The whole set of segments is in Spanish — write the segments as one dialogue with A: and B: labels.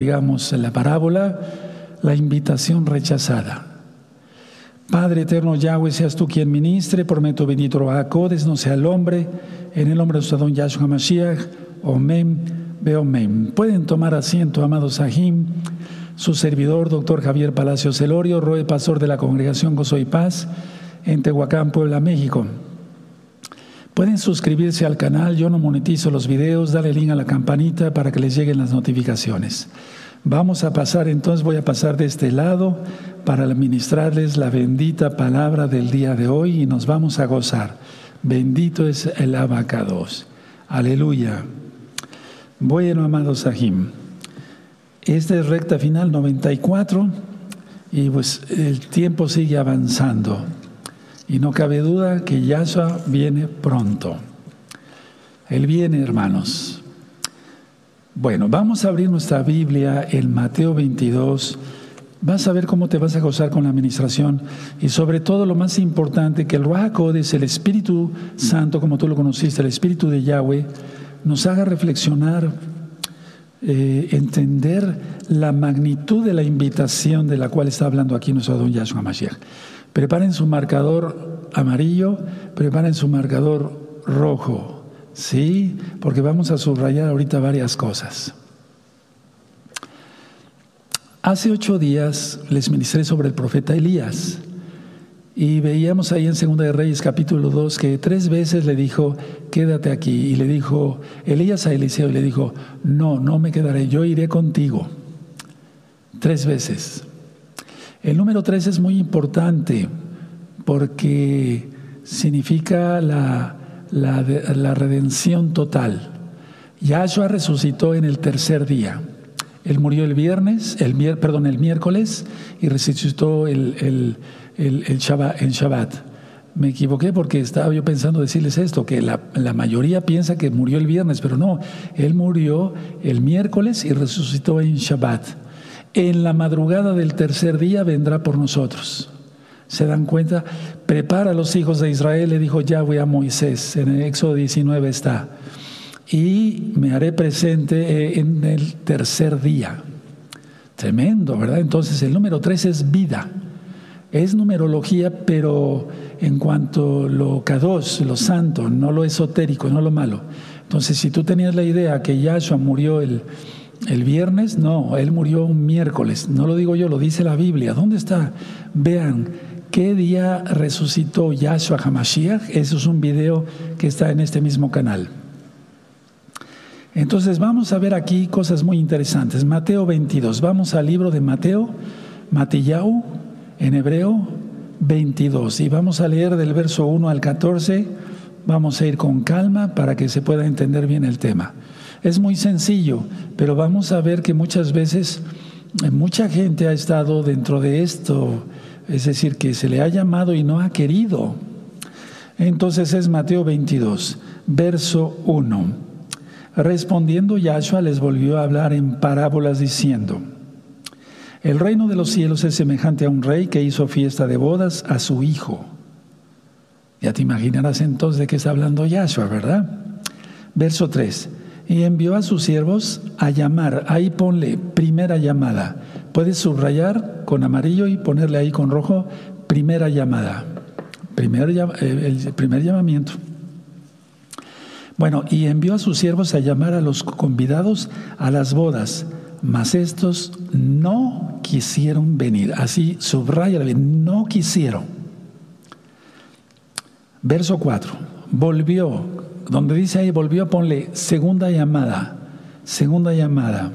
A: digamos, en la parábola, la invitación rechazada. Padre eterno Yahweh, seas tú quien ministre, prometo bendito Acodes, no sea el hombre, en el nombre de nuestro don Yahshua Mashiach, Omen, Beomen. Pueden tomar asiento, amados Sahim, su servidor, doctor Javier Palacio Celorio, Roe Pastor de la Congregación Gozo y Paz, en Tehuacán, Puebla, México. Pueden suscribirse al canal, yo no monetizo los videos, dale link a la campanita para que les lleguen las notificaciones. Vamos a pasar, entonces voy a pasar de este lado para administrarles la bendita palabra del día de hoy y nos vamos a gozar. Bendito es el abacados. Aleluya. Bueno, amados Sahim, esta es recta final 94 y pues el tiempo sigue avanzando. Y no cabe duda que Yahshua viene pronto. Él viene, hermanos. Bueno, vamos a abrir nuestra Biblia en Mateo 22. Vas a ver cómo te vas a gozar con la administración y sobre todo lo más importante, que el Ruach es el Espíritu Santo, como tú lo conociste, el Espíritu de Yahweh, nos haga reflexionar, eh, entender la magnitud de la invitación de la cual está hablando aquí nuestro don Yahshua Mashiach. Preparen su marcador amarillo, preparen su marcador rojo, ¿sí? Porque vamos a subrayar ahorita varias cosas. Hace ocho días les ministré sobre el profeta Elías y veíamos ahí en Segunda de Reyes capítulo 2 que tres veces le dijo, quédate aquí. Y le dijo Elías a Eliseo y le dijo, no, no me quedaré, yo iré contigo. Tres veces. El número tres es muy importante porque significa la, la, redención total. Yahshua resucitó en el tercer día. Él murió el viernes, el, perdón, el miércoles y resucitó el, el, el, en Shabbat. Me equivoqué porque estaba yo pensando decirles esto, que la, la, mayoría piensa que murió el viernes, pero no, Él murió el miércoles y resucitó en Shabbat en la madrugada del tercer día vendrá por nosotros. ¿Se dan cuenta? Prepara a los hijos de Israel, le dijo Yahweh a Moisés, en el Éxodo 19 está, y me haré presente eh, en el tercer día. Tremendo, ¿verdad? Entonces el número tres es vida. Es numerología, pero en cuanto a lo kadosh, lo santo, no lo esotérico, no lo malo. Entonces, si tú tenías la idea que Yahshua murió el, el viernes, no, él murió un miércoles. No lo digo yo, lo dice la Biblia. ¿Dónde está? Vean, ¿qué día resucitó Yahshua HaMashiach? Eso es un video que está en este mismo canal. Entonces vamos a ver aquí cosas muy interesantes. Mateo 22. Vamos al libro de Mateo, Matillau, en hebreo 22. Y vamos a leer del verso 1 al 14. Vamos a ir con calma para que se pueda entender bien el tema. Es muy sencillo, pero vamos a ver que muchas veces eh, mucha gente ha estado dentro de esto, es decir, que se le ha llamado y no ha querido. Entonces es Mateo 22, verso 1. Respondiendo Yahshua les volvió a hablar en parábolas diciendo, el reino de los cielos es semejante a un rey que hizo fiesta de bodas a su hijo. Ya te imaginarás entonces de qué está hablando Yahshua, ¿verdad? Verso 3 y envió a sus siervos a llamar. Ahí ponle primera llamada. Puedes subrayar con amarillo y ponerle ahí con rojo primera llamada. Primer, eh, el primer llamamiento. Bueno, y envió a sus siervos a llamar a los convidados a las bodas, mas estos no quisieron venir. Así subraya, no quisieron. Verso 4. Volvió donde dice ahí, volvió, ponle segunda llamada, segunda llamada.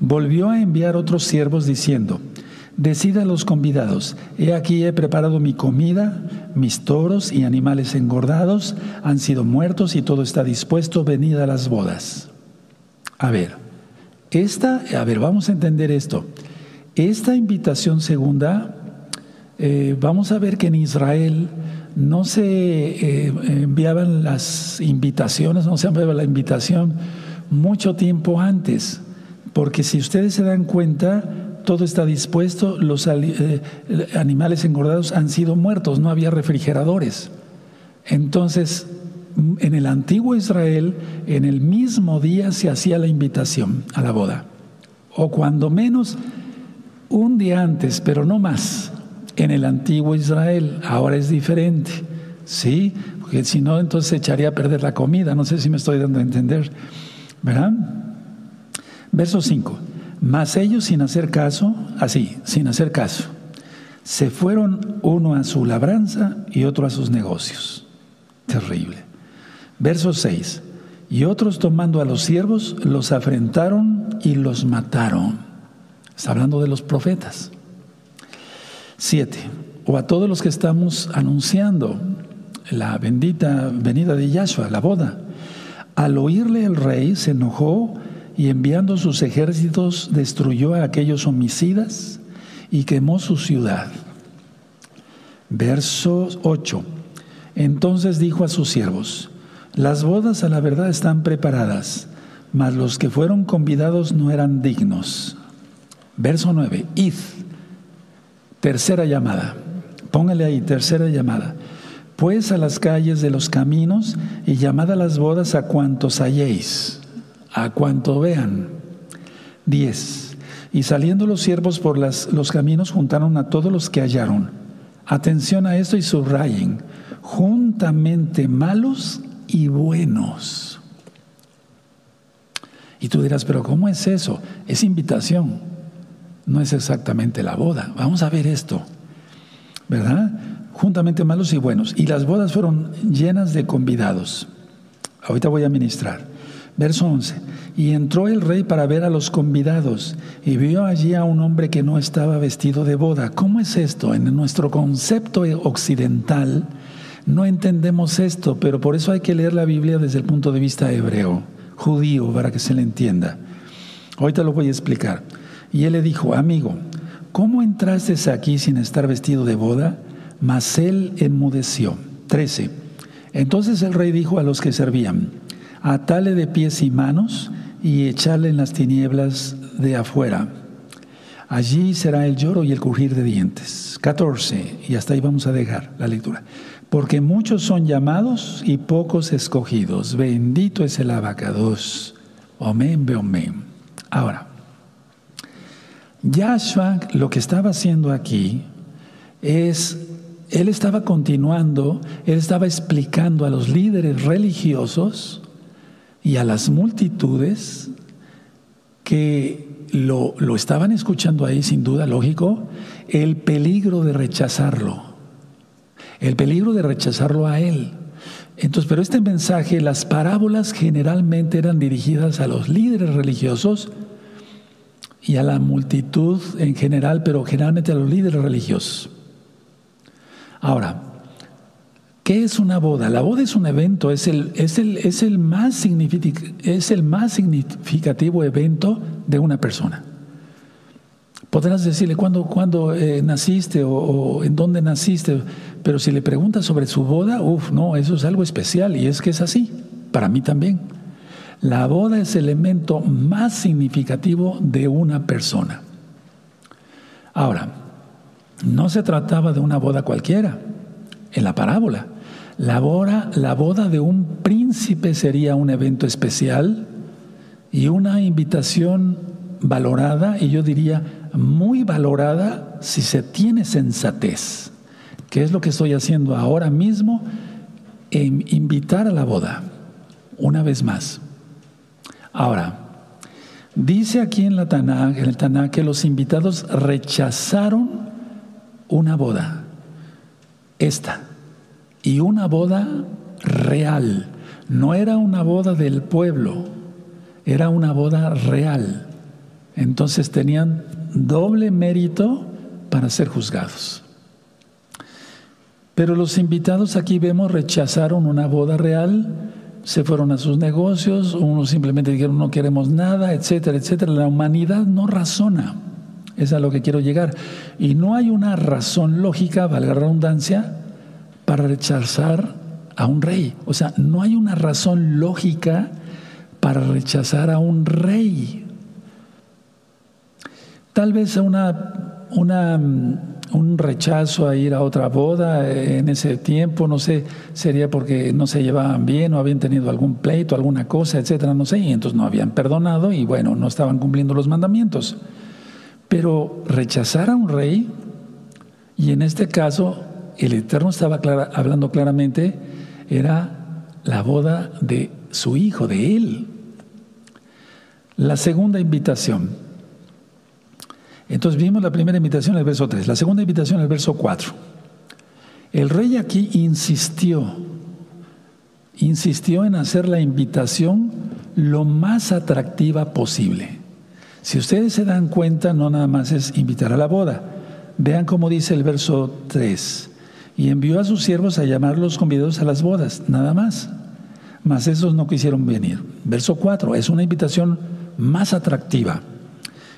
A: Volvió a enviar otros siervos diciendo, decida a los convidados, he aquí he preparado mi comida, mis toros y animales engordados han sido muertos y todo está dispuesto, venid a las bodas. A ver, esta, a ver, vamos a entender esto. Esta invitación segunda, eh, vamos a ver que en Israel no se eh, enviaban las invitaciones, no se enviaba la invitación mucho tiempo antes, porque si ustedes se dan cuenta, todo está dispuesto, los eh, animales engordados han sido muertos, no había refrigeradores. Entonces, en el antiguo Israel, en el mismo día se hacía la invitación a la boda. o cuando menos un día antes, pero no más, en el antiguo Israel. Ahora es diferente, ¿sí? Porque si no, entonces se echaría a perder la comida. No sé si me estoy dando a entender, ¿verdad? Verso 5. Mas ellos sin hacer caso, así, sin hacer caso, se fueron uno a su labranza y otro a sus negocios. Terrible. Verso 6. Y otros tomando a los siervos los afrentaron y los mataron. Está hablando de los profetas. 7. O a todos los que estamos anunciando la bendita venida de Yahshua, la boda. Al oírle el rey se enojó y enviando sus ejércitos destruyó a aquellos homicidas y quemó su ciudad. Verso 8. Entonces dijo a sus siervos, las bodas a la verdad están preparadas, mas los que fueron convidados no eran dignos. Verso 9. Id. Tercera llamada. Póngale ahí, tercera llamada. Pues a las calles de los caminos y llamad a las bodas a cuantos halléis a cuanto vean. 10. Y saliendo los siervos por las, los caminos juntaron a todos los que hallaron. Atención a esto y subrayen, juntamente malos y buenos. Y tú dirás, pero ¿cómo es eso? Es invitación, no es exactamente la boda. Vamos a ver esto, ¿verdad? Juntamente malos y buenos. Y las bodas fueron llenas de convidados. Ahorita voy a ministrar. Verso 11. Y entró el rey para ver a los convidados y vio allí a un hombre que no estaba vestido de boda. ¿Cómo es esto? En nuestro concepto occidental no entendemos esto, pero por eso hay que leer la Biblia desde el punto de vista hebreo, judío, para que se le entienda. Ahorita lo voy a explicar. Y él le dijo, amigo, ¿cómo entraste aquí sin estar vestido de boda? Mas él enmudeció. 13. Entonces el rey dijo a los que servían, atale de pies y manos y echarle en las tinieblas de afuera. Allí será el lloro y el crujir de dientes. 14, y hasta ahí vamos a dejar la lectura. Porque muchos son llamados y pocos escogidos. Bendito es el abacados. Amén, amén. Ahora, Yahshua lo que estaba haciendo aquí es, él estaba continuando, él estaba explicando a los líderes religiosos y a las multitudes que lo, lo, estaban escuchando ahí, sin duda, lógico, el peligro de rechazarlo, el peligro de rechazarlo a él. Entonces, pero este mensaje, las parábolas generalmente eran dirigidas a los líderes religiosos y a la multitud en general, pero generalmente a los líderes religiosos. Ahora, ¿Qué es una boda? La boda es un evento, es el, es el, es el, más, es el más significativo evento de una persona. Podrás decirle cuándo, cuándo eh, naciste o, en dónde naciste, pero si le preguntas sobre su boda, uff, no, eso es algo especial y es que es así, para mí también. La boda es el elemento más significativo de una persona. Ahora, no se trataba de una boda cualquiera en la parábola. La boda, la boda de un príncipe sería un evento especial y una invitación valorada, y yo diría muy valorada si se tiene sensatez, que es lo que estoy haciendo ahora mismo, en invitar a la boda, una vez más. Ahora, dice aquí en, la el Tanakh que los invitados rechazaron una boda, esta y una boda real. No era una boda del pueblo, era una boda real. Entonces tenían doble mérito para ser juzgados. Pero los invitados aquí vemos rechazaron una boda real, se fueron a sus negocios, unos simplemente dijeron no queremos nada, etcétera, etcétera. La humanidad no razona, es a lo que quiero llegar. Y no hay una razón lógica, valga la redundancia, para rechazar a un rey. O sea, no hay una razón lógica para rechazar a un rey. Tal vez una, una, un rechazo a ir a otra boda en ese tiempo, no sé, sería porque no se llevaban bien o habían tenido algún pleito, alguna cosa, etcétera, no sé, y entonces no habían perdonado y bueno, no estaban cumpliendo los mandamientos. Pero rechazar a un rey, y en este caso el Eterno estaba hablando claramente, era la boda de su hijo, de él. La segunda invitación. Entonces vimos la primera invitación en el verso 3, la segunda invitación en el verso 4. El rey aquí insistió, insistió en hacer la invitación lo más atractiva posible. Si ustedes se dan cuenta, no nada más es invitar a la boda. Vean cómo dice el verso 3. Y envió a sus siervos a llamar los convidados a las bodas, nada más. Mas esos no quisieron venir. Verso 4, es una invitación más atractiva.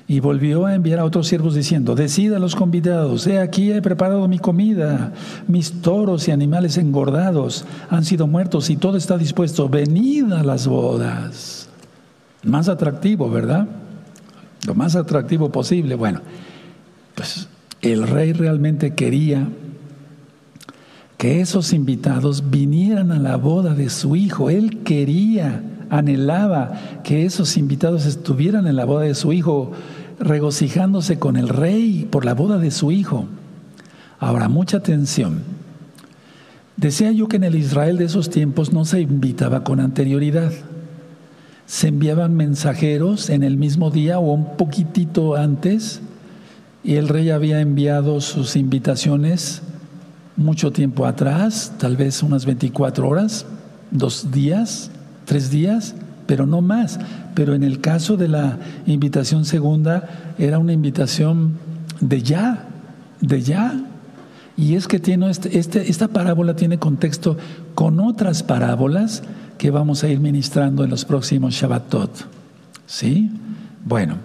A: Y volvió a enviar a otros siervos diciendo, decida a los convidados, he aquí he preparado mi comida, mis toros y animales engordados han sido muertos y todo está dispuesto, venid a las bodas. Más atractivo, ¿verdad? lo más atractivo posible. Bueno, pues el rey realmente quería que esos invitados vinieran a la boda de su hijo. Él quería, anhelaba que esos invitados estuvieran en la boda de su hijo, regocijándose con el rey por la boda de su hijo. Ahora, mucha atención. Decía yo que en el Israel de esos tiempos no se invitaba con anterioridad se enviaban mensajeros en el mismo día o un poquitito antes y el rey había enviado sus invitaciones mucho tiempo atrás, tal vez unas 24 horas, dos días, tres días, pero no más. Pero en el caso de la invitación segunda era una invitación de ya, de ya. Y es que tiene este, este esta parábola tiene contexto con otras parábolas que vamos a ir ministrando en los próximos Shabbatot. ¿Sí? Bueno,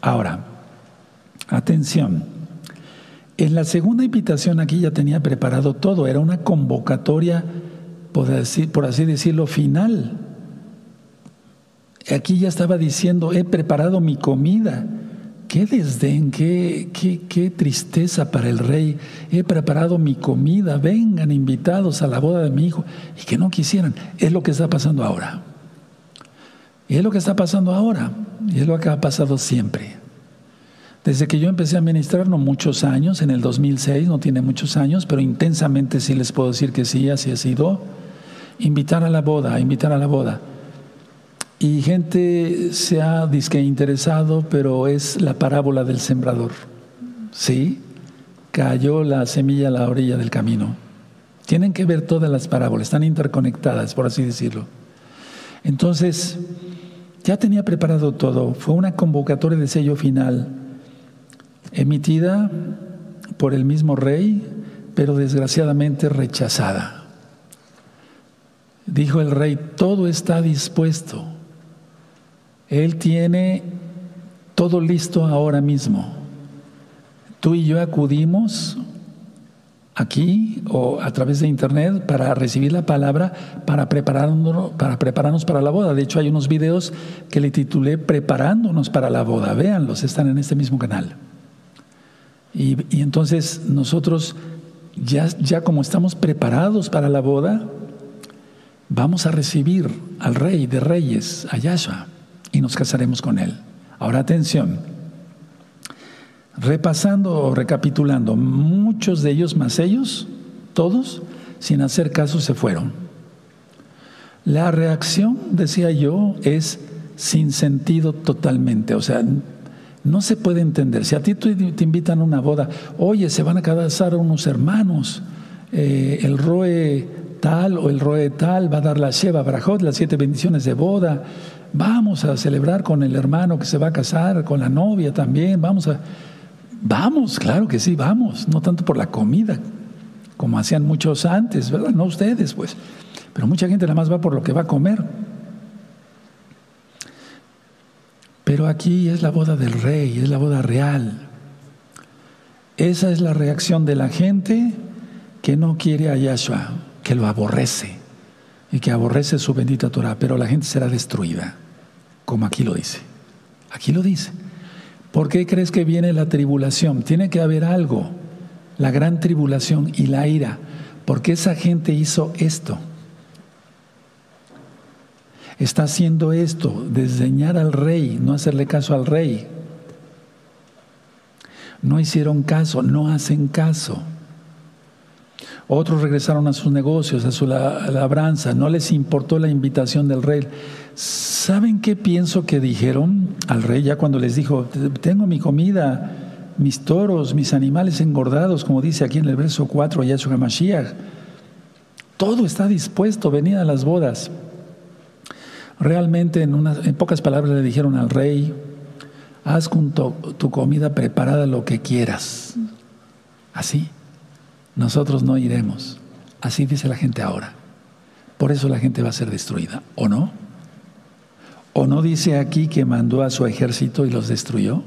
A: ahora, atención. En la segunda invitación aquí ya tenía preparado todo, era una convocatoria, por así, por así decirlo, final. Aquí ya estaba diciendo, he preparado mi comida qué desdén, qué, qué, qué, tristeza para el rey. He preparado mi comida, vengan invitados a la boda de mi hijo. Y que no quisieran. Es lo que está pasando ahora. Y es lo que está pasando ahora. Y es lo que ha pasado siempre. Desde que yo empecé a ministrar, no muchos años, en el 2006, no tiene muchos años, pero intensamente sí les puedo decir que sí, así ha sido. Invitar a la boda, invitar a la boda. Y gente se ha disque interesado, pero es la parábola del sembrador. ¿Sí? Cayó la semilla a la orilla del camino. Tienen que ver todas las parábolas, están interconectadas, por así decirlo. Entonces, ya tenía preparado todo. Fue una convocatoria de sello final, emitida por el mismo rey, pero desgraciadamente rechazada. Dijo el rey, todo está dispuesto él tiene todo listo ahora mismo. Tú y yo acudimos aquí o a través de internet para recibir la palabra, para prepararnos, para prepararnos para la boda. De hecho, hay unos videos que le titulé Preparándonos para la boda. Véanlos, están en este mismo canal. Y, y entonces nosotros, ya, ya como estamos preparados para la boda, vamos a recibir al Rey de Reyes, a Yahshua y nos casaremos con Él. Ahora atención, repasando o recapitulando, muchos de ellos más ellos, todos, sin hacer caso, se fueron. La reacción, decía yo, es sin sentido totalmente, o sea, no se puede entender. Si a ti te invitan a una boda, oye, se van a casar unos hermanos, eh, el roe tal o el roe tal va a dar la Sheva Brajot, las siete bendiciones de boda, Vamos a celebrar con el hermano que se va a casar, con la novia también, vamos a... Vamos, claro que sí, vamos, no tanto por la comida, como hacían muchos antes, ¿verdad? No ustedes, pues. Pero mucha gente nada más va por lo que va a comer. Pero aquí es la boda del rey, es la boda real. Esa es la reacción de la gente que no quiere a Yahshua, que lo aborrece y que aborrece su bendita Torah, pero la gente será destruida, como aquí lo dice. Aquí lo dice. ¿Por qué crees que viene la tribulación? Tiene que haber algo. la gran tribulación y la ira, porque esa gente hizo esto. Está haciendo esto, desdeñar al rey, no hacerle caso al rey. No hicieron caso, no hacen caso. Otros regresaron a sus negocios, a su labranza, no les importó la invitación del rey. ¿Saben qué pienso que dijeron al rey ya cuando les dijo, tengo mi comida, mis toros, mis animales engordados, como dice aquí en el verso 4, Yahshua Mashiach? Todo está dispuesto, venid a las bodas. Realmente, en, en pocas palabras, le dijeron al rey, haz con tu comida preparada lo que quieras. Así nosotros no iremos. Así dice la gente ahora. Por eso la gente va a ser destruida, ¿o no? ¿O no dice aquí que mandó a su ejército y los destruyó?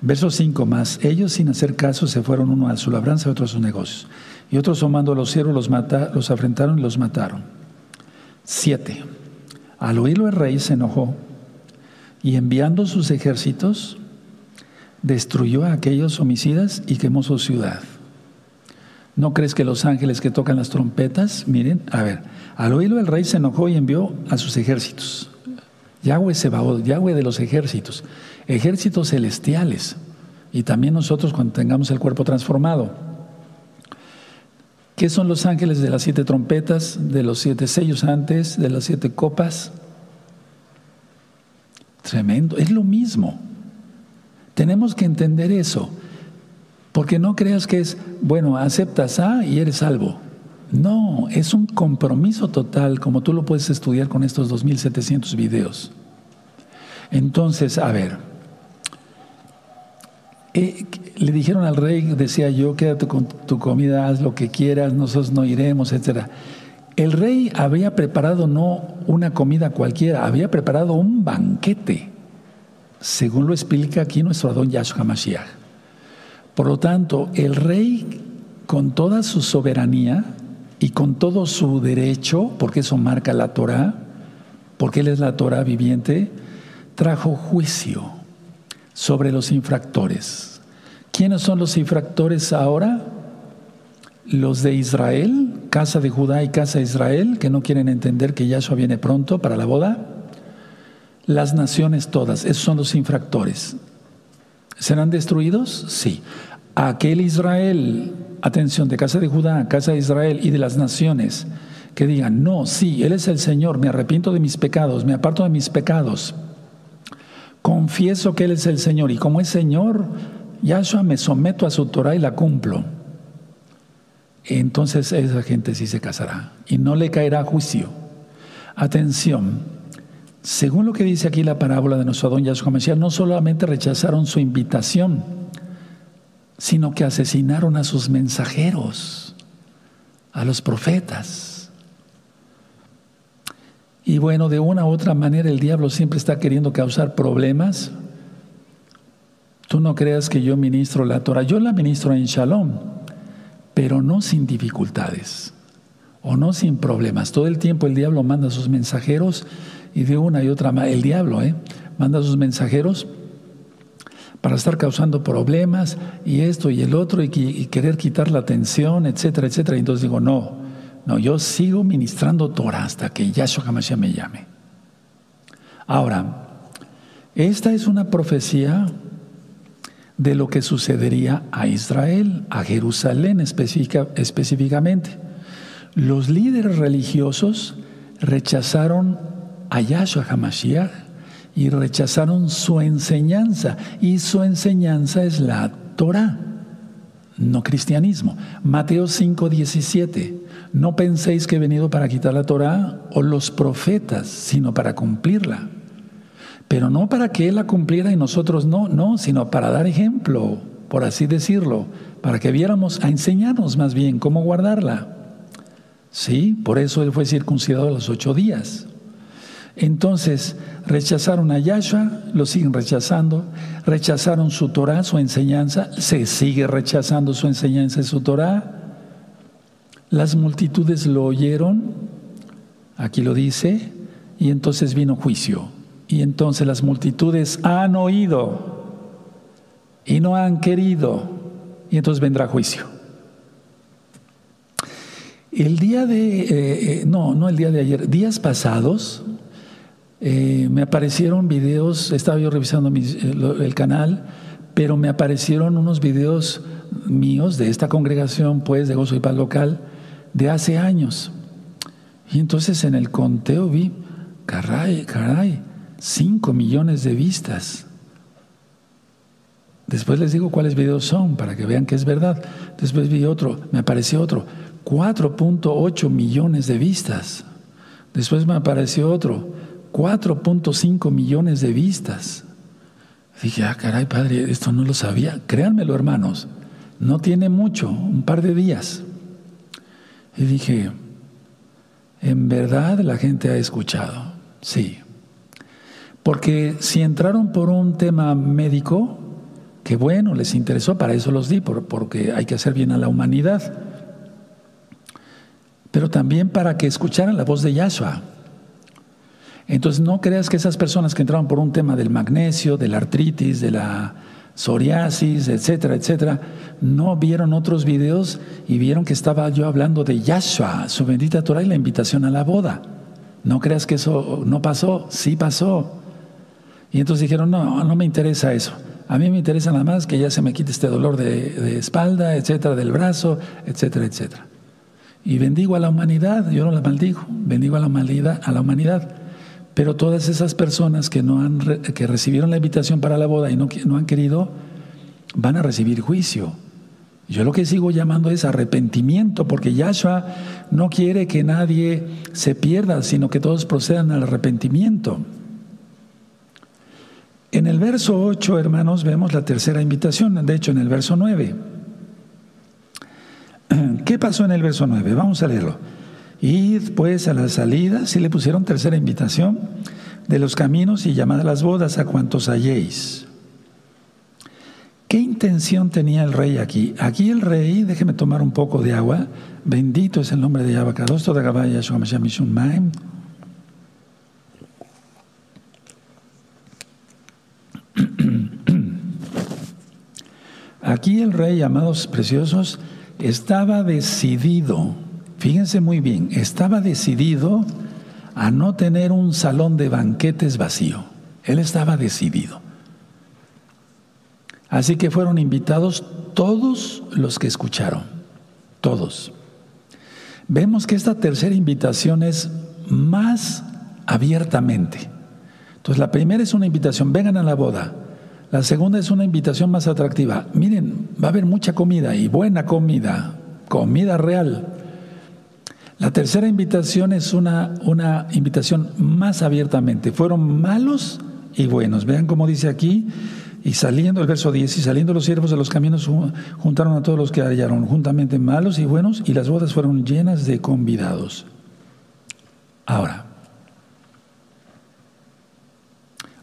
A: Verso 5 más. Ellos sin hacer caso se fueron uno a su labranza y otro a sus negocios. Y otros tomando a los siervos los, los afrentaron y los mataron. 7. Al oírlo el rey se enojó y enviando sus ejércitos destruyó a aquellos homicidas y quemó su ciudad. ¿No crees que los ángeles que tocan las trompetas, miren, a ver, al oírlo el rey se enojó y envió a sus ejércitos. Yahweh Sebaot, Yahweh de los ejércitos, ejércitos celestiales, y también nosotros cuando tengamos el cuerpo transformado. ¿Qué son los ángeles de las siete trompetas, de los siete sellos antes, de las siete copas? Tremendo, es lo mismo. Tenemos que entender eso, porque no creas que es, bueno, aceptas A y eres salvo. No, es un compromiso total, como tú lo puedes estudiar con estos 2.700 videos. Entonces, a ver, eh, le dijeron al rey, decía yo, quédate con tu comida, haz lo que quieras, nosotros no iremos, etc. El rey había preparado no una comida cualquiera, había preparado un banquete según lo explica aquí nuestro Adón Yahshua Mashiach. Por lo tanto, el rey, con toda su soberanía y con todo su derecho, porque eso marca la Torah, porque él es la Torah viviente, trajo juicio sobre los infractores. ¿Quiénes son los infractores ahora? Los de Israel, casa de Judá y casa de Israel, que no quieren entender que Yahshua viene pronto para la boda las naciones todas, esos son los infractores. ¿Serán destruidos? Sí. Aquel Israel, atención, de casa de Judá, casa de Israel y de las naciones, que digan, no, sí, Él es el Señor, me arrepiento de mis pecados, me aparto de mis pecados, confieso que Él es el Señor y como es Señor, Yahshua me someto a su Torah y la cumplo. Entonces esa gente sí se casará y no le caerá juicio. Atención, según lo que dice aquí la parábola de nuestro don Yahshua Mashiach, no solamente rechazaron su invitación, sino que asesinaron a sus mensajeros, a los profetas. Y bueno, de una u otra manera el diablo siempre está queriendo causar problemas. Tú no creas que yo ministro la Torah, yo la ministro en Shalom, pero no sin dificultades o no sin problemas. Todo el tiempo el diablo manda a sus mensajeros y de una y otra el diablo, ¿eh? manda a sus mensajeros para estar causando problemas y esto y el otro y, querer quitar la atención, etcétera, etcétera. Y entonces digo, no, no, yo sigo ministrando Torah hasta que Yahshua Hamashiach me llame. Ahora, esta es una profecía de lo que sucedería a Israel, a Jerusalén específicamente. Los líderes religiosos rechazaron a Yahshua HaMashiach y rechazaron su enseñanza. Y su enseñanza es la Torah, no cristianismo. Mateo 5, 17. No penséis que he venido para quitar la Torah o los profetas, sino para cumplirla. Pero no para que Él la cumpliera y nosotros no, no, sino para dar ejemplo, por así decirlo, para que viéramos a enseñarnos más bien cómo guardarla. Sí, por eso Él fue circuncidado a los ocho días. Entonces rechazaron a Yahshua, lo siguen rechazando, rechazaron su Torah, su enseñanza, se sigue rechazando su enseñanza y su Torah. Las multitudes lo oyeron, aquí lo dice, y entonces vino juicio. Y entonces las multitudes han oído y no han querido, y entonces vendrá juicio. El día de, eh, eh, no, no el día de ayer, días pasados, eh, me aparecieron videos, estaba yo revisando el canal, pero me aparecieron unos videos míos de esta congregación, pues, de Gozo y Paz Local, de hace años. Y entonces en el conteo vi, caray, caray, 5 millones de vistas. Después les digo cuáles videos son para que vean que es verdad. Después vi otro, me apareció otro, 4.8 millones de vistas. Después me apareció otro, 4.5 millones de vistas. Dije, ah, caray, padre, esto no lo sabía. Créanmelo, hermanos, no tiene mucho, un par de días. Y dije, en verdad la gente ha escuchado, sí. Porque si entraron por un tema médico, que bueno, les interesó, para eso los di, porque hay que hacer bien a la humanidad. Pero también para que escucharan la voz de Yahshua. Entonces no creas que esas personas que entraron por un tema del magnesio, de la artritis, de la psoriasis, etcétera, etcétera, no vieron otros videos y vieron que estaba yo hablando de Yahshua, su bendita Torah y la invitación a la boda. No creas que eso no pasó, sí pasó. Y entonces dijeron, no, no me interesa eso. A mí me interesa nada más que ya se me quite este dolor de, espalda, etcétera, del brazo, etcétera, etcétera. Y bendigo a la humanidad, yo no la maldigo, bendigo a la humanidad, a la humanidad. Pero todas esas personas que, no han, que recibieron la invitación para la boda y no, no han querido, van a recibir juicio. Yo lo que sigo llamando es arrepentimiento, porque Yahshua no quiere que nadie se pierda, sino que todos procedan al arrepentimiento. En el verso 8, hermanos, vemos la tercera invitación, de hecho en el verso 9. ¿Qué pasó en el verso 9? Vamos a leerlo. Y pues a la salida, si le pusieron tercera invitación, de los caminos y llamad a las bodas a cuantos halléis. ¿Qué intención tenía el rey aquí? Aquí el rey, déjeme tomar un poco de agua, bendito es el nombre de Maim. Aquí el rey, amados preciosos, estaba decidido Fíjense muy bien, estaba decidido a no tener un salón de banquetes vacío. Él estaba decidido. Así que fueron invitados todos los que escucharon, todos. Vemos que esta tercera invitación es más abiertamente. Entonces la primera es una invitación, vengan a la boda. La segunda es una invitación más atractiva. Miren, va a haber mucha comida y buena comida, comida real. La tercera invitación es una, una invitación más abiertamente. Fueron malos y buenos. Vean cómo dice aquí, y saliendo, el verso 10, y saliendo los siervos de los caminos juntaron a todos los que hallaron juntamente malos y buenos, y las bodas fueron llenas de convidados. Ahora,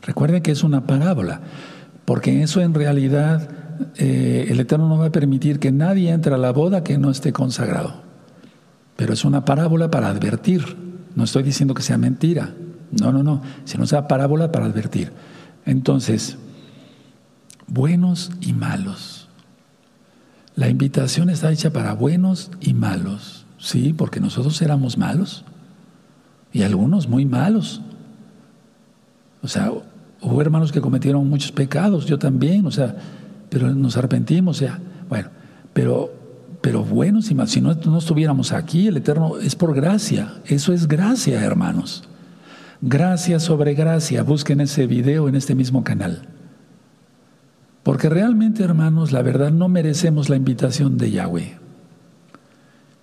A: recuerden que es una parábola, porque eso en realidad eh, el Eterno no va a permitir que nadie entre a la boda que no esté consagrado. Pero es una parábola para advertir. No estoy diciendo que sea mentira. No, no, no. Sino sea parábola para advertir. Entonces, buenos y malos. La invitación está hecha para buenos y malos. Sí, porque nosotros éramos malos. Y algunos muy malos. O sea, hubo hermanos que cometieron muchos pecados, yo también, o sea, pero nos arrepentimos, o sea, bueno, pero pero bueno, si, si no, no estuviéramos aquí, el Eterno es por gracia. Eso es gracia, hermanos. Gracia sobre gracia. Busquen ese video en este mismo canal. Porque realmente, hermanos, la verdad no merecemos la invitación de Yahweh.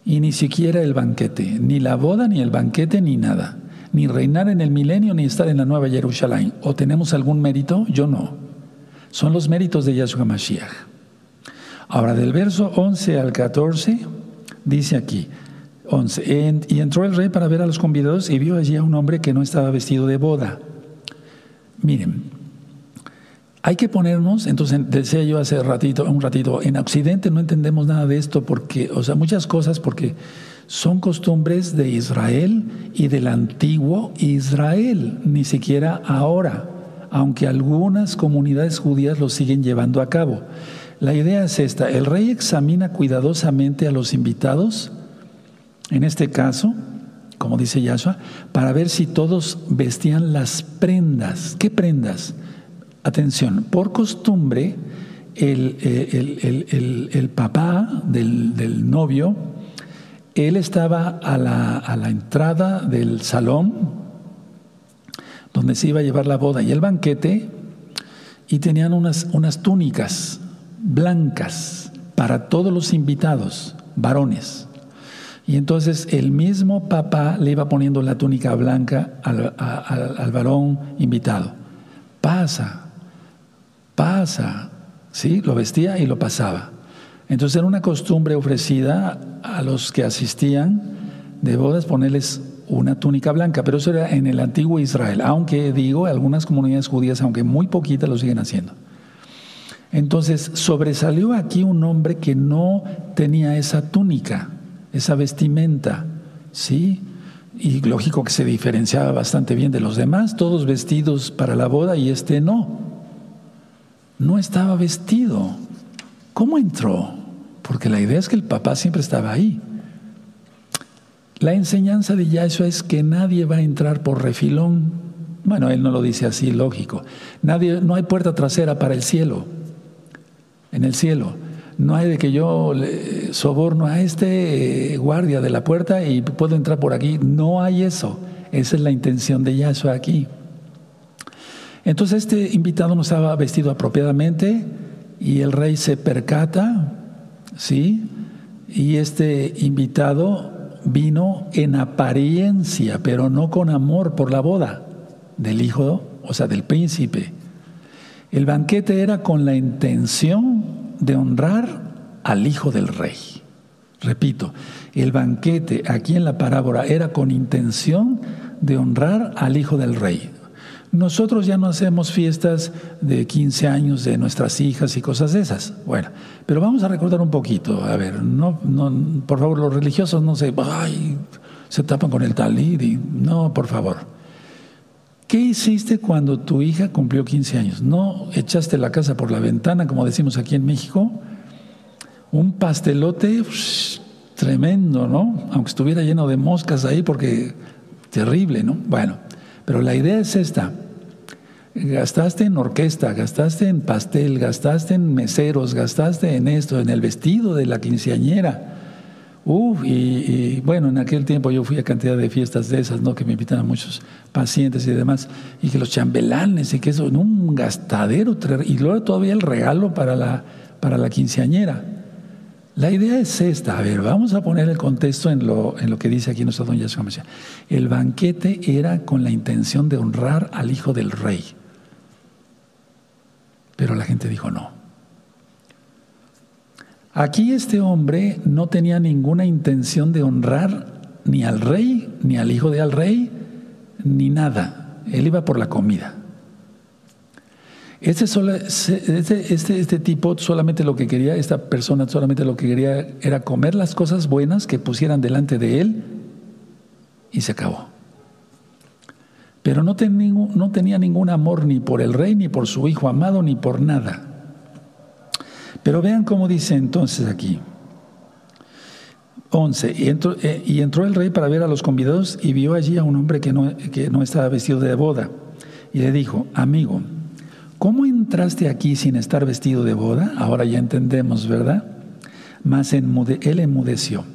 A: Y ni siquiera el banquete, ni la boda, ni el banquete, ni nada. Ni reinar en el milenio, ni estar en la nueva Jerusalén. ¿O tenemos algún mérito? Yo no. Son los méritos de Yahshua Mashiach. Ahora, del verso 11 al 14, dice aquí, 11, y entró el rey para ver a los convidados y vio allí a un hombre que no estaba vestido de boda. Miren, hay que ponernos, entonces decía yo hace ratito, un ratito, en Occidente no entendemos nada de esto porque, o sea, muchas cosas porque son costumbres de Israel y del antiguo Israel, ni siquiera ahora. aunque algunas comunidades judías lo siguen llevando a cabo. La idea es esta, el rey examina cuidadosamente a los invitados, en este caso, como dice Yahshua, para ver si todos vestían las prendas. ¿Qué prendas? Atención, por costumbre, el, el, papá del, novio, él estaba a la, entrada del salón donde se iba a llevar la boda y el banquete, y tenían unas túnicas blancas para todos los invitados, varones. Y entonces el mismo papá le iba poniendo la túnica blanca al, al, varón invitado. Pasa, pasa, ¿sí? Lo vestía y lo pasaba. Entonces era una costumbre ofrecida a los que asistían de bodas ponerles una túnica blanca, pero eso era en el antiguo Israel, aunque digo, algunas comunidades judías, aunque muy poquitas, lo siguen haciendo. Entonces sobresalió aquí un hombre que no tenía esa túnica, esa vestimenta, ¿sí? Y lógico que se diferenciaba bastante bien de los demás, todos vestidos para la boda y este no. No estaba vestido. ¿Cómo entró? Porque la idea es que el papá siempre estaba ahí. La enseñanza de Yahshua es que nadie va a entrar por refilón. Bueno, él no lo dice así, lógico. Nadie, no hay puerta trasera para el cielo. En el cielo. No hay de que yo soborno a este eh, guardia de la puerta y puedo entrar por aquí. No hay eso. Esa es la intención de Yahshua aquí. Entonces este invitado no estaba vestido apropiadamente y el rey se percata, ¿sí? Y este invitado vino en apariencia, pero no con amor por la boda del hijo, o sea, del príncipe. El banquete era con la intención de honrar al hijo del rey. Repito, el banquete aquí en la parábola era con intención de honrar al hijo del rey. Nosotros ya no hacemos fiestas de 15 años de nuestras hijas y cosas de esas. Bueno, pero vamos a recordar un poquito. A ver, no, no, por favor, los religiosos no se, ay, se tapan con el talid y no, por favor. ¿Qué hiciste cuando tu hija cumplió 15 años? ¿No echaste la casa por la ventana, como decimos aquí en México? Un pastelote tremendo, ¿no? Aunque estuviera lleno de moscas ahí, porque terrible, ¿no? Bueno. Pero la idea es esta. Gastaste en orquesta, gastaste en pastel, gastaste en meseros, gastaste en esto, en el vestido de la quinceañera. Uf, y, bueno, en aquel tiempo yo fui a cantidad de fiestas de esas, ¿no? Que me invitaban muchos pacientes y demás, y que los chambelanes y que eso, un gastadero, y luego todavía el regalo para la, para la quinceañera. La idea es esta, a ver, vamos a poner el contexto en lo, en lo que dice aquí nuestro don Yahshua El banquete era con la intención de honrar al hijo del rey. Pero la gente dijo no. Aquí este hombre no tenía ninguna intención de honrar ni al rey, ni al hijo de al rey, ni nada. Él iba por la comida. Este, este, tipo solamente lo que quería, esta persona solamente lo que quería era comer las cosas buenas que pusieran delante de él y se acabó. Pero no tenía ningún amor ni por el rey, ni por su hijo amado, ni por nada. Pero vean cómo dice entonces aquí. 11. Y entró, eh, y entró, el rey para ver a los convidados y vio allí a un hombre que no, que no estaba vestido de boda. Y le dijo, amigo, ¿Cómo entraste aquí sin estar vestido de boda? Ahora ya entendemos, ¿verdad? Mas él enmudeció.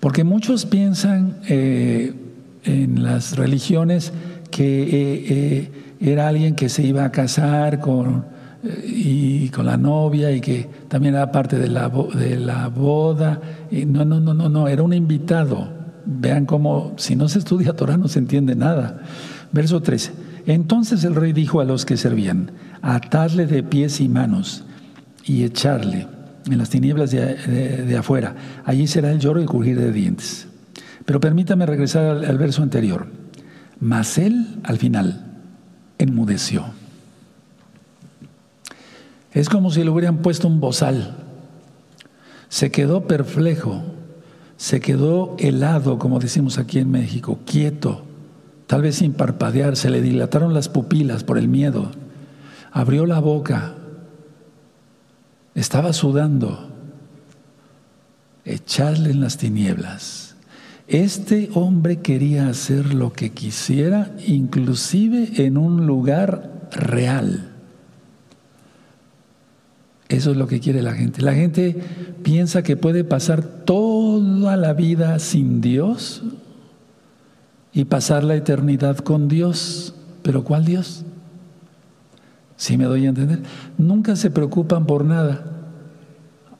A: Porque muchos piensan eh, en las religiones que eh, era alguien que se iba a casar con, y con la novia y que también era parte de la, de la boda. No, no, no, no, no, era un invitado. Vean cómo, si no se estudia Torah no se entiende nada. Verso 13. Entonces el rey dijo a los que servían, atadle de pies y manos y echarle en las tinieblas de, afuera. Allí será el lloro y crujir de dientes. Pero permítame regresar al, al verso anterior. Mas él, al final, enmudeció. Es como si le hubieran puesto un bozal. Se quedó perplejo, se quedó helado, como decimos aquí en México, quieto, tal vez sin parpadear, se le dilataron las pupilas por el miedo, abrió la boca, estaba sudando, echarle en las tinieblas. Este hombre quería hacer lo que quisiera, inclusive en un lugar real. Eso es lo que quiere la gente. La gente piensa que puede pasar toda la vida sin Dios y pasar la eternidad con Dios. ¿Pero cuál Dios? Si me doy a entender. Nunca se preocupan por nada.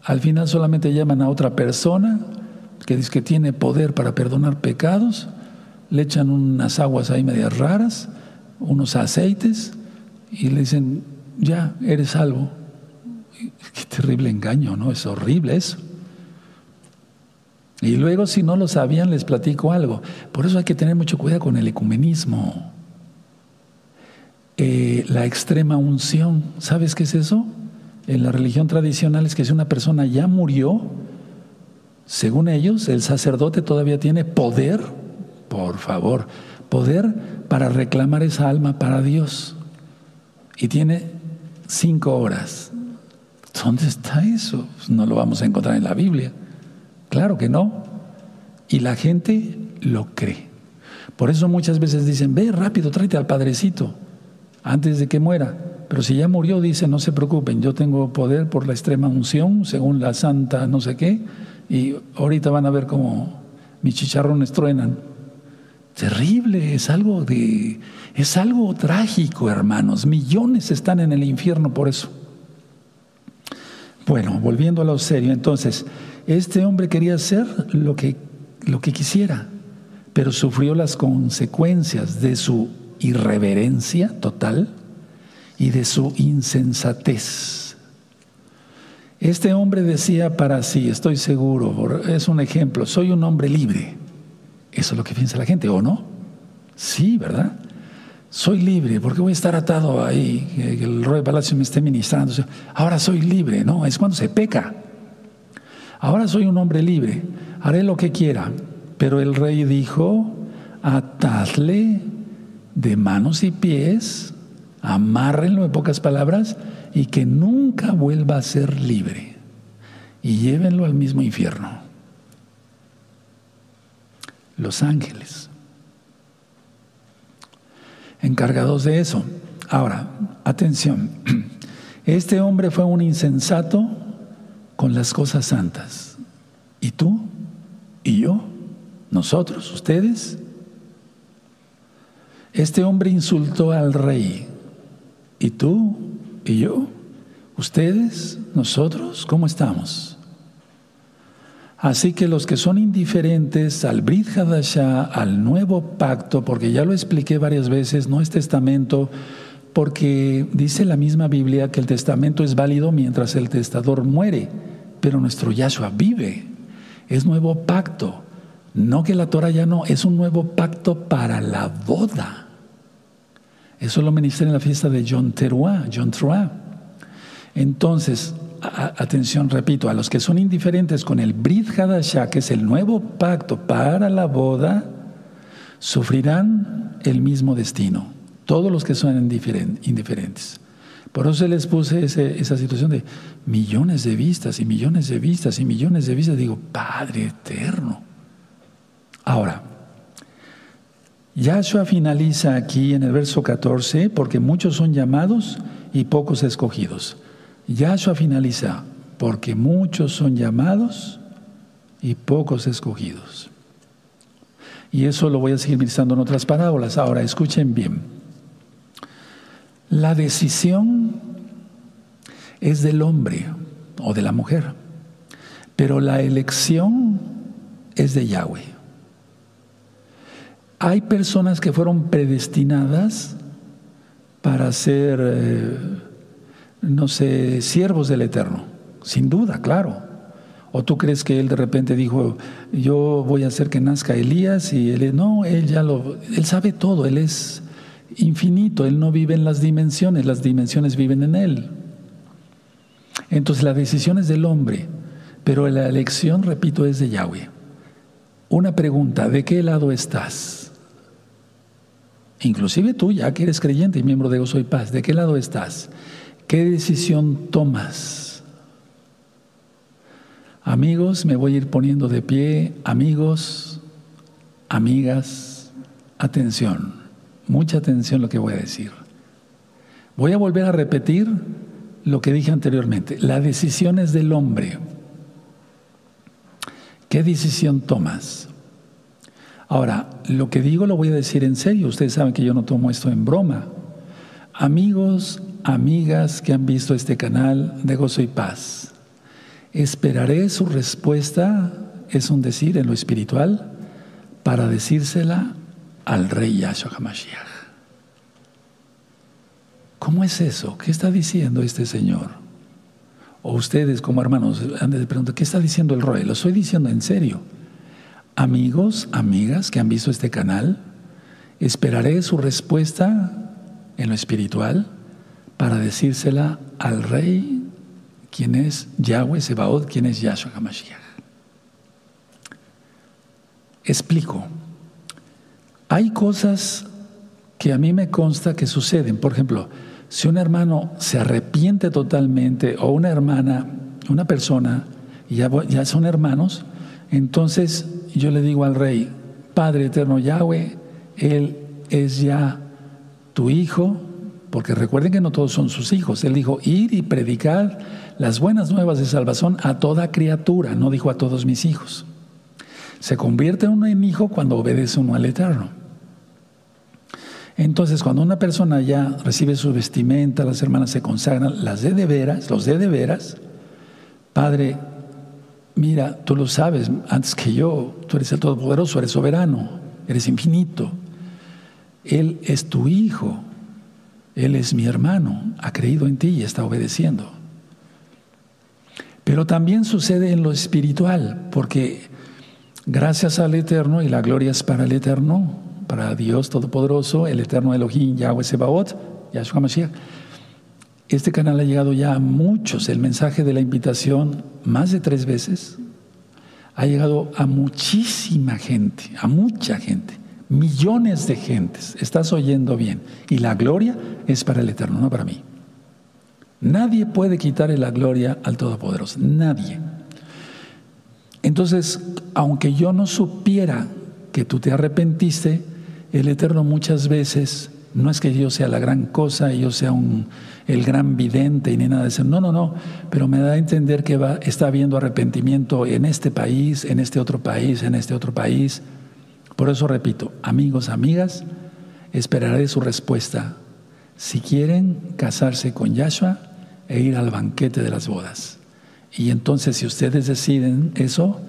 A: Al final solamente llaman a otra persona que dice que tiene poder para perdonar pecados, le echan unas aguas ahí medias raras, unos aceites y le dicen, ya, eres salvo. Qué terrible engaño, ¿no? Es horrible eso. Y luego, si no lo sabían, les platico algo. Por eso hay que tener mucho cuidado con el ecumenismo. Eh, la extrema unción, ¿sabes qué es eso? En la religión tradicional es que si una persona ya murió, según ellos, el sacerdote todavía tiene poder, por favor, poder para reclamar esa alma para Dios. Y tiene cinco horas. ¿Dónde está eso? No lo vamos a encontrar en la Biblia. Claro que no. Y la gente lo cree. Por eso muchas veces dicen, ve rápido, tráete al padrecito antes de que muera. Pero si ya murió, dice, no se preocupen, yo tengo poder por la extrema unción, según la santa no sé qué, y ahorita van a ver cómo mis chicharrones truenan. Terrible, es algo de, es algo trágico, hermanos. Millones están en el infierno por eso. Bueno, volviendo a lo serio, entonces, este hombre quería hacer lo que, lo que quisiera, pero sufrió las consecuencias de su irreverencia total y de su insensatez. Este hombre decía para sí, estoy seguro, es un ejemplo, soy un hombre libre. Eso es lo que piensa la gente, ¿o no? Sí, ¿verdad? Soy libre, ¿por qué voy a estar atado ahí? Que el rey palacio me esté ministrando. Ahora soy libre, no, es cuando se peca. Ahora soy un hombre libre, haré lo que quiera. Pero el rey dijo, atadle de manos y pies, amárrenlo en pocas palabras, y que nunca vuelva a ser libre. Y llévenlo al mismo infierno. Los ángeles, encargados de eso. Ahora, atención, este hombre fue un insensato con las cosas santas. ¿Y tú? ¿Y yo? ¿Nosotros? ¿Ustedes? Este hombre insultó al rey. ¿Y tú? ¿Y yo? ¿Ustedes? ¿Nosotros? ¿Cómo estamos? Así que los que son indiferentes al Brit Hadashah, al nuevo pacto, porque ya lo expliqué varias veces, no es testamento, porque dice la misma Biblia que el testamento es válido mientras el testador muere, pero nuestro Yahshua vive. Es nuevo pacto. No que la Torah ya no, es un nuevo pacto para la boda. Eso lo ministré en la fiesta de John Teruah, John Teruah. Entonces, atención, repito, a los que son indiferentes con el Brit Hadashah, que es el nuevo pacto para la boda, sufrirán el mismo destino todos los que son indiferentes. Por eso les puse esa situación de millones de vistas y millones de vistas y millones de vistas. Digo, Padre eterno. Ahora, Yahshua finaliza aquí en el verso 14, porque muchos son llamados y pocos escogidos. Yahshua finaliza, porque muchos son llamados y pocos escogidos. Y eso lo voy a seguir ministrando en otras parábolas. Ahora, escuchen bien. La decisión es del hombre o de la mujer, pero la elección es de Yahweh. Hay personas que fueron predestinadas para ser, eh, no sé, siervos del Eterno, sin duda, claro. ¿O tú crees que él de repente dijo, yo voy a hacer que nazca Elías y él, no, él ya lo, él sabe todo, él es infinito, Él no vive en las dimensiones, las dimensiones viven en Él. Entonces la decisión es del hombre, pero la elección, repito, es de Yahweh. Una pregunta, ¿de qué lado estás? inclusive tú ya que eres creyente y miembro de Gozo y Paz, ¿de qué lado estás? ¿Qué decisión tomas? Amigos, me voy a ir poniendo de pie. Amigos, amigas, atención, mucha atención lo que voy a decir. Voy a volver a repetir lo que dije anteriormente. La decisión es del hombre. ¿Qué decisión tomas? Ahora, lo que digo lo voy a decir en serio. Ustedes saben que yo no tomo esto en broma. Amigos, amigas que han visto este canal de Gozo y Paz, esperaré su respuesta, es un decir en lo espiritual, para decírsela al rey Yahshua HaMashiach. ¿Cómo es eso? ¿Qué está diciendo este señor? O ustedes como hermanos han de preguntar, ¿qué está diciendo el rey? Lo estoy diciendo en serio. Amigos, amigas que han visto este canal, esperaré su respuesta en lo espiritual para decírsela al rey, quien es Yahweh Sebaot, quien es Yahshua HaMashiach. Explico. Hay cosas que a mí me consta que suceden. Por ejemplo, si un hermano se arrepiente totalmente o una hermana, una persona, ya, ya son hermanos, entonces yo le digo al rey, Padre eterno Yahweh, Él es ya tu hijo, porque recuerden que no todos son sus hijos. Él dijo, ir y predicar las buenas nuevas de salvación a toda criatura, no dijo a todos mis hijos. Se convierte uno en hijo cuando obedece uno al Eterno. Entonces, cuando una persona ya recibe su vestimenta, las hermanas se consagran, las de de veras, los de de veras, Padre, mira, tú lo sabes antes que yo, tú eres el Todopoderoso, eres soberano, eres infinito. Él es tu hijo, Él es mi hermano, ha creído en ti y está obedeciendo. Pero también sucede en lo espiritual, porque gracias al Eterno, y la gloria es para el Eterno, para Dios Todopoderoso, el eterno Elohim, Yahweh Sebaot, Yahshua Mashiach. Este canal ha llegado ya a muchos, el mensaje de la invitación, más de tres veces, ha llegado a muchísima gente, a mucha gente, millones de gentes. Estás oyendo bien. Y la gloria es para el Eterno, no para mí. Nadie puede quitarle la gloria al Todopoderoso, nadie. Entonces, aunque yo no supiera que tú te arrepentiste, el Eterno muchas veces, no es que yo sea la gran cosa yo sea un, el gran vidente y ni nada de eso, no, no, no, pero me da a entender que va, está habiendo arrepentimiento en este país, en este otro país, en este otro país. Por eso repito, amigos, amigas, esperaré su respuesta. Si quieren casarse con Yahshua e ir al banquete de las bodas. Y entonces si ustedes deciden eso,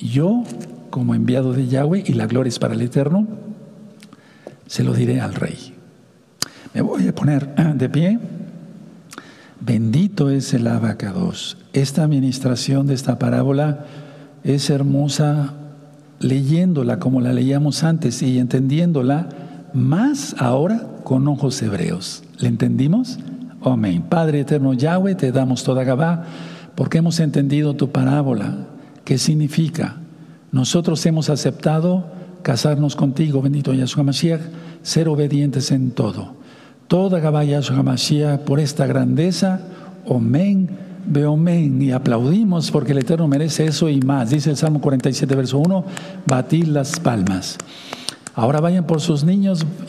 A: yo como enviado de Yahweh y la gloria es para el Eterno, se lo diré al rey. Me voy a poner de pie. Bendito es el abacados. Esta administración de esta parábola es hermosa leyéndola como la leíamos antes y entendiéndola más ahora con ojos hebreos. ¿Le entendimos? Amén. Padre eterno Yahweh, te damos toda Gabá porque hemos entendido tu parábola. ¿Qué significa? Nosotros hemos aceptado casarnos contigo, bendito Yahshua Mashiach, ser obedientes en todo. Toda Gabá Yahshua Mashiach por esta grandeza, Omen, Beomen, y aplaudimos porque el Eterno merece eso y más. Dice el Salmo 47, verso 1, batir las palmas. Ahora vayan por sus niños